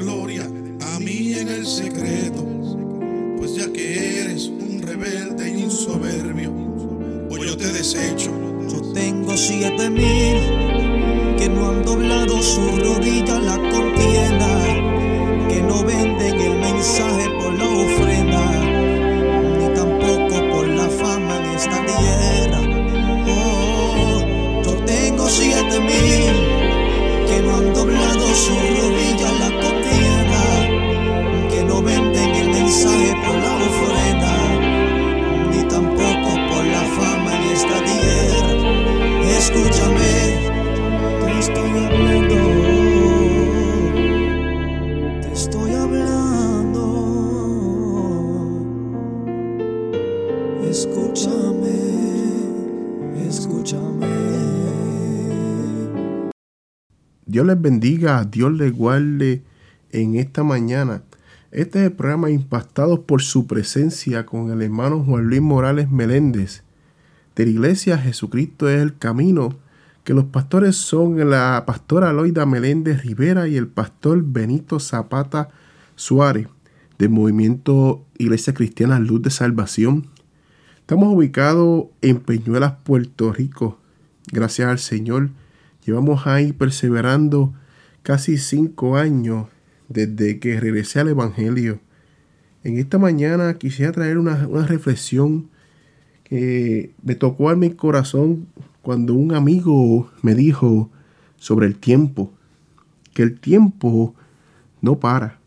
gloria a mí en el secreto, escúchame. Dios les bendiga, Dios les guarde en esta mañana. Este es el programa Impactados por su presencia con el hermano Juan Luis Morales Meléndez de la Iglesia Jesucristo es el Camino, que los pastores son la pastora Loida Meléndez Rivera y el pastor Benito Zapata Suárez del movimiento Iglesia Cristiana Luz de Salvación. Estamos ubicados en Peñuelas, Puerto Rico. Gracias al Señor. Llevamos ahí perseverando casi cinco años desde que regresé al Evangelio. En esta mañana quisiera traer una, una reflexión que me tocó en mi corazón cuando un amigo me dijo sobre el tiempo. Que el tiempo no para.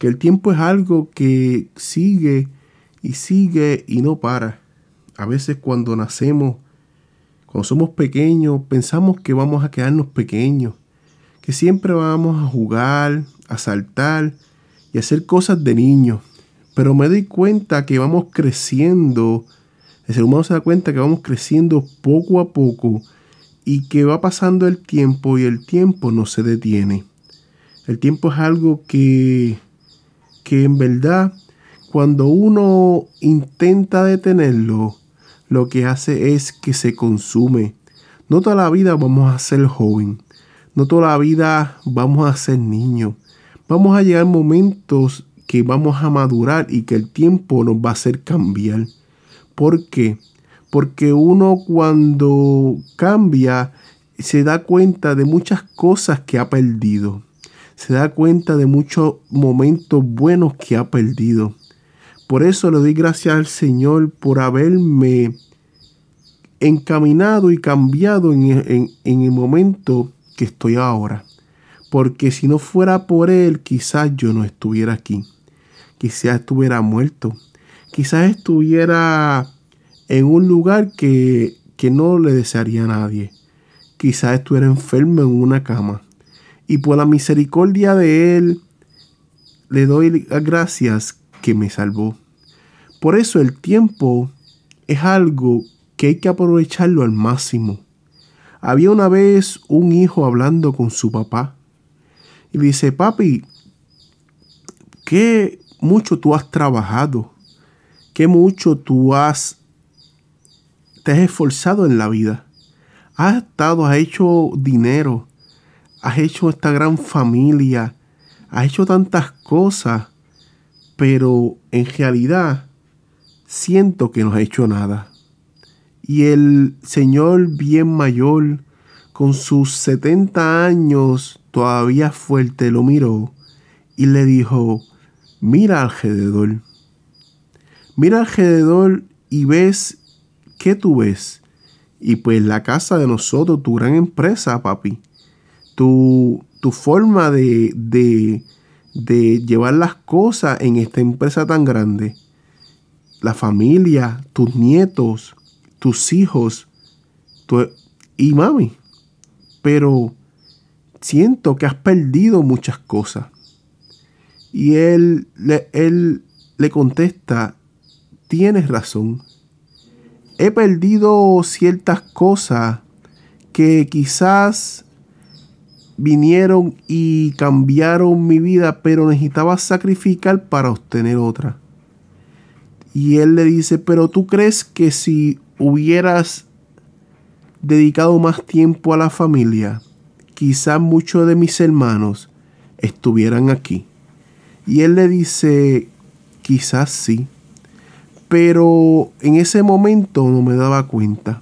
Que el tiempo es algo que sigue y sigue y no para. A veces cuando nacemos, cuando somos pequeños, pensamos que vamos a quedarnos pequeños. Que siempre vamos a jugar, a saltar y a hacer cosas de niños. Pero me doy cuenta que vamos creciendo el ser humano se da cuenta que vamos creciendo poco a poco y que va pasando el tiempo y el tiempo no se detiene. El tiempo es algo que, que en verdad cuando uno intenta detenerlo, lo que hace es que se consume. No toda la vida vamos a ser joven, no toda la vida vamos a ser niño. Vamos a llegar momentos que vamos a madurar y que el tiempo nos va a hacer cambiar. ¿Por qué? Porque uno cuando cambia se da cuenta de muchas cosas que ha perdido. Se da cuenta de muchos momentos buenos que ha perdido. Por eso le doy gracias al Señor por haberme encaminado y cambiado en, el momento que estoy ahora. Porque si no fuera por Él, quizás yo no estuviera aquí. Quizás estuviera muerto quizás estuviera en un lugar que, que no le desearía a nadie. Quizás estuviera enfermo en una cama. Y por la misericordia de Él, le doy las gracias que me salvó. Por eso el tiempo es algo que hay que aprovecharlo al máximo. Había una vez un hijo hablando con su papá y dice, papi, qué mucho tú has trabajado qué mucho tú has, te has esforzado en la vida. Has estado, has hecho dinero, has hecho esta gran familia, has hecho tantas cosas, pero en realidad siento que no ha hecho nada. Y el señor bien mayor, con sus 70 años todavía fuerte, lo miró y le dijo, mira alrededor. Mira alrededor y ves, ¿qué tú ves? Y pues la casa de nosotros, tu gran empresa, papi. Tu, tu forma de, de, de llevar las cosas en esta empresa tan grande. La familia, tus nietos, tus hijos y mami. Pero siento que has perdido muchas cosas. Y él, él le contesta, tienes razón. He perdido ciertas cosas que quizás vinieron y cambiaron mi vida, pero necesitaba sacrificar para obtener otra. Y él le dice, pero tú crees que si hubieras dedicado más tiempo a la familia, quizás muchos de mis hermanos estuvieran aquí. Y él le dice, quizás sí, pero en ese momento no me daba cuenta.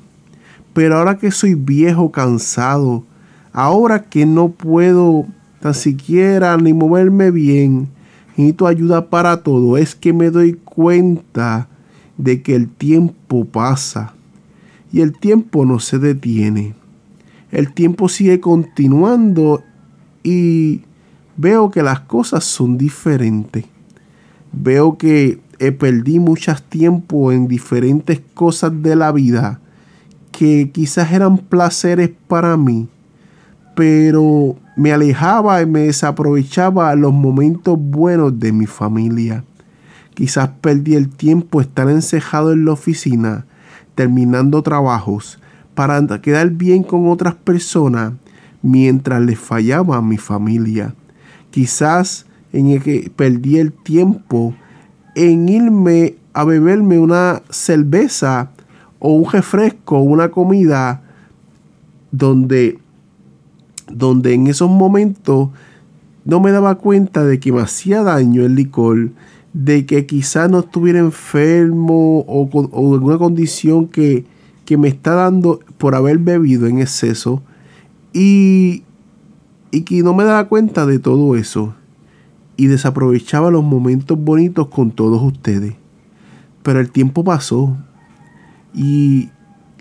Pero ahora que soy viejo, cansado, ahora que no puedo tan siquiera ni moverme bien, necesito ayuda para todo, es que me doy cuenta de que el tiempo pasa y el tiempo no se detiene. El tiempo sigue continuando y veo que las cosas son diferentes. Veo que perdí mucho tiempo en diferentes cosas de la vida que quizás eran placeres para mí, pero me alejaba y me desaprovechaba los momentos buenos de mi familia. Quizás perdí el tiempo estar encejado en la oficina, terminando trabajos, para quedar bien con otras personas mientras les fallaba a mi familia. Quizás en el que perdí el tiempo en irme a beberme una cerveza o un refresco, una comida donde, donde en esos momentos no me daba cuenta de que me hacía daño el licor, de que quizás no estuviera enfermo o, o alguna condición que, que me está dando por haber bebido en exceso y, y que no me daba cuenta de todo eso y desaprovechaba los momentos bonitos con todos ustedes. Pero el tiempo pasó y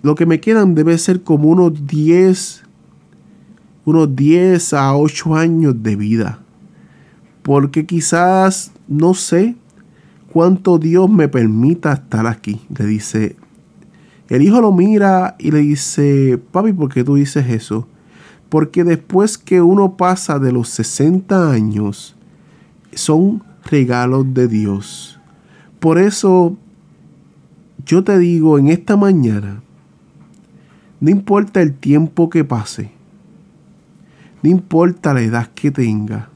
lo que me quedan debe ser como unos 10, unos 10 a 8 años de vida. Porque quizás no sé cuánto Dios me permita estar aquí. Le dice, el hijo lo mira y le dice, papi, ¿por qué tú dices eso? Porque después que uno pasa de los 60 años, son regalos de Dios. Por eso yo te digo en esta mañana, no importa el tiempo que pase, no importa la edad que tenga,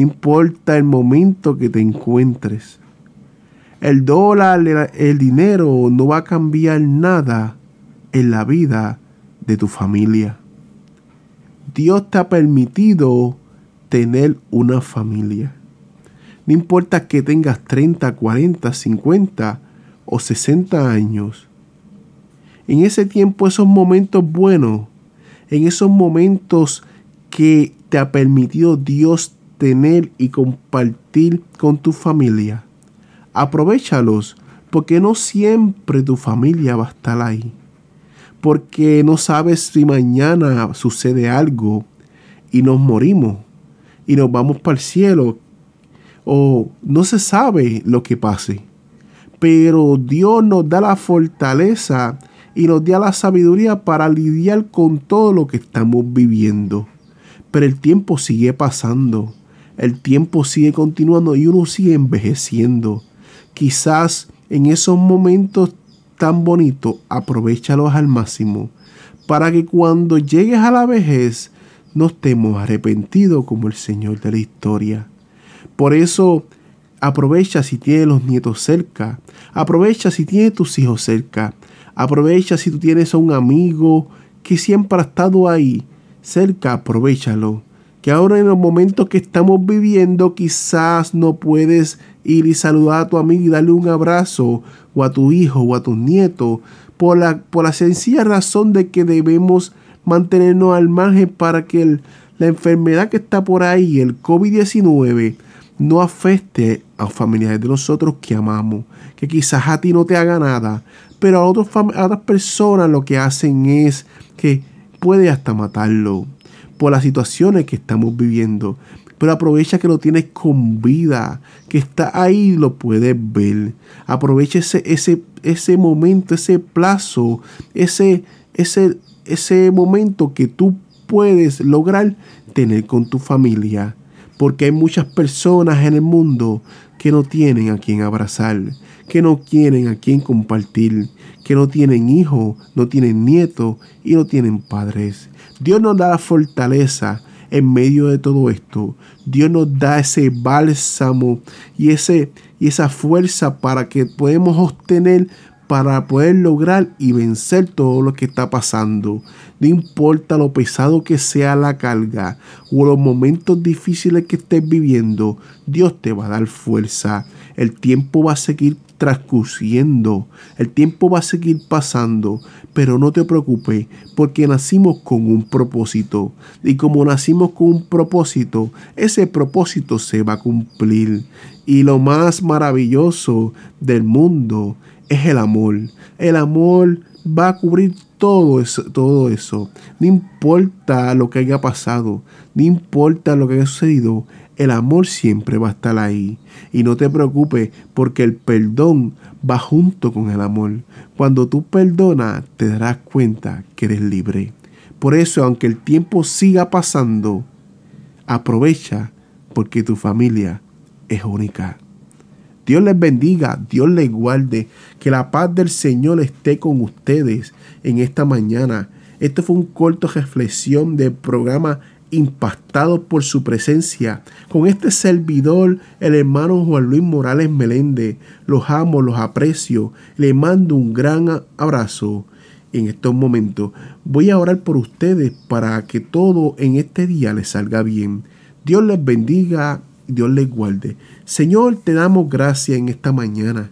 no importa el momento que te encuentres, el dólar, el dinero no va a cambiar nada en la vida de tu familia. Dios te ha permitido tener una familia. No importa que tengas 30, 40, 50 o 60 años. En ese tiempo, esos momentos buenos, en esos momentos que te ha permitido Dios tener y compartir con tu familia, aprovechalos porque no siempre tu familia va a estar ahí. Porque no sabes si mañana sucede algo y nos morimos y nos vamos para el cielo. O no se sabe lo que pase. Pero Dios nos da la fortaleza y nos da la sabiduría para lidiar con todo lo que estamos viviendo. Pero el tiempo sigue pasando. El tiempo sigue continuando y uno sigue envejeciendo. Quizás en esos momentos tan bonitos, aprovechalos al máximo para que cuando llegues a la vejez no estemos arrepentidos como el Señor de la historia. Por eso, aprovecha si tienes los nietos cerca, aprovecha si tienes tus hijos cerca, aprovecha si tú tienes a un amigo que siempre ha estado ahí cerca, aprovechalo. Que ahora en los momentos que estamos viviendo quizás no puedes ir y saludar a tu amigo y darle un abrazo o a tu hijo o a tus nietos por la, por la sencilla razón de que debemos mantenernos al margen para que la enfermedad que está por ahí, el COVID-19, no afecte a familiares de nosotros que amamos, que quizás a ti no te haga nada, pero a, otros, a otras personas lo que hacen es que puede hasta matarlo por las situaciones que estamos viviendo. Pero aprovecha que lo tienes con vida, que está ahí lo puedes ver. Aprovecha ese, ese, ese momento, ese plazo, ese, ese, ese momento que tú puedes lograr tener con tu familia. Porque hay muchas personas en el mundo que no tienen a quien abrazar, que no quieren a quien compartir, que no tienen hijos, no tienen nietos y no tienen padres. Dios nos da la fortaleza en medio de todo esto. Dios nos da ese bálsamo y, ese, y esa fuerza para que podamos obtener para poder lograr y vencer todo lo que está pasando. No importa lo pesado que sea la carga o los momentos difíciles que estés viviendo, Dios te va a dar fuerza. El tiempo va a seguir transcurriendo, el tiempo va a seguir pasando, pero no te preocupes porque nacimos con un propósito y como nacimos con un propósito, ese propósito se va a cumplir. Y lo más maravilloso del mundo es el amor. El amor va a cubrir todo eso, todo eso. No importa lo que haya pasado, no importa lo que haya sucedido, el amor siempre va a estar ahí. Y no te preocupes porque el perdón va junto con el amor. Cuando tú perdonas, te darás cuenta que eres libre. Por eso, aunque el tiempo siga pasando, aprovecha porque tu familia es única. Dios les bendiga, Dios les guarde, que la paz del Señor esté con ustedes en esta mañana. Esto fue un corto reflexión del programa impactado por su presencia. Con este servidor, el hermano Juan Luis Morales Meléndez, los amo, los aprecio, le mando un gran abrazo en estos momentos. Voy a orar por ustedes para que todo en este día les salga bien. Dios les bendiga Dios les guarde. Señor, te damos gracias en esta mañana.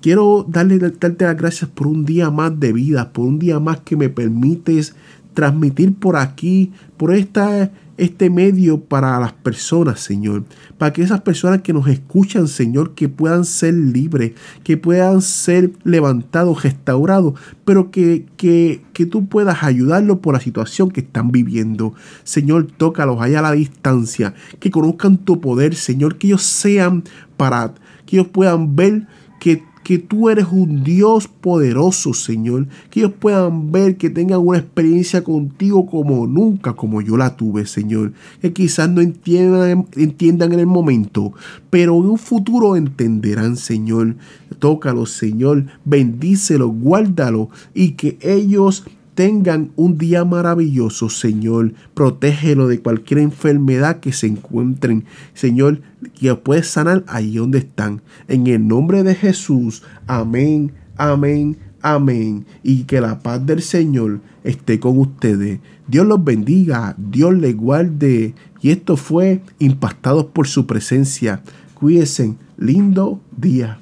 Quiero darle, darte las gracias por un día más de vida, por un día más que me permites transmitir por aquí, por esta este medio para las personas, Señor. Para que esas personas que nos escuchan, Señor, que puedan ser libres, que puedan ser levantados, restaurados, pero que, que, que tú puedas ayudarlos por la situación que están viviendo. Señor, tócalos allá a la distancia, que conozcan tu poder, Señor, que ellos sean para, que ellos puedan ver que que tú eres un Dios poderoso, Señor. Que ellos puedan ver, que tengan una experiencia contigo como nunca, como yo la tuve, Señor. Que quizás no entiendan, entiendan en el momento, pero en un futuro entenderán, Señor. Tócalo, Señor. Bendícelo, guárdalo y que ellos tengan un día maravilloso, Señor. Protégelo de cualquier enfermedad que se encuentren, Señor, que puedes sanar ahí donde están. En el nombre de Jesús, amén, amén, amén. Y que la paz del Señor esté con ustedes. Dios los bendiga, Dios les guarde. Y esto fue impactados por su presencia. Cuídense, lindo día.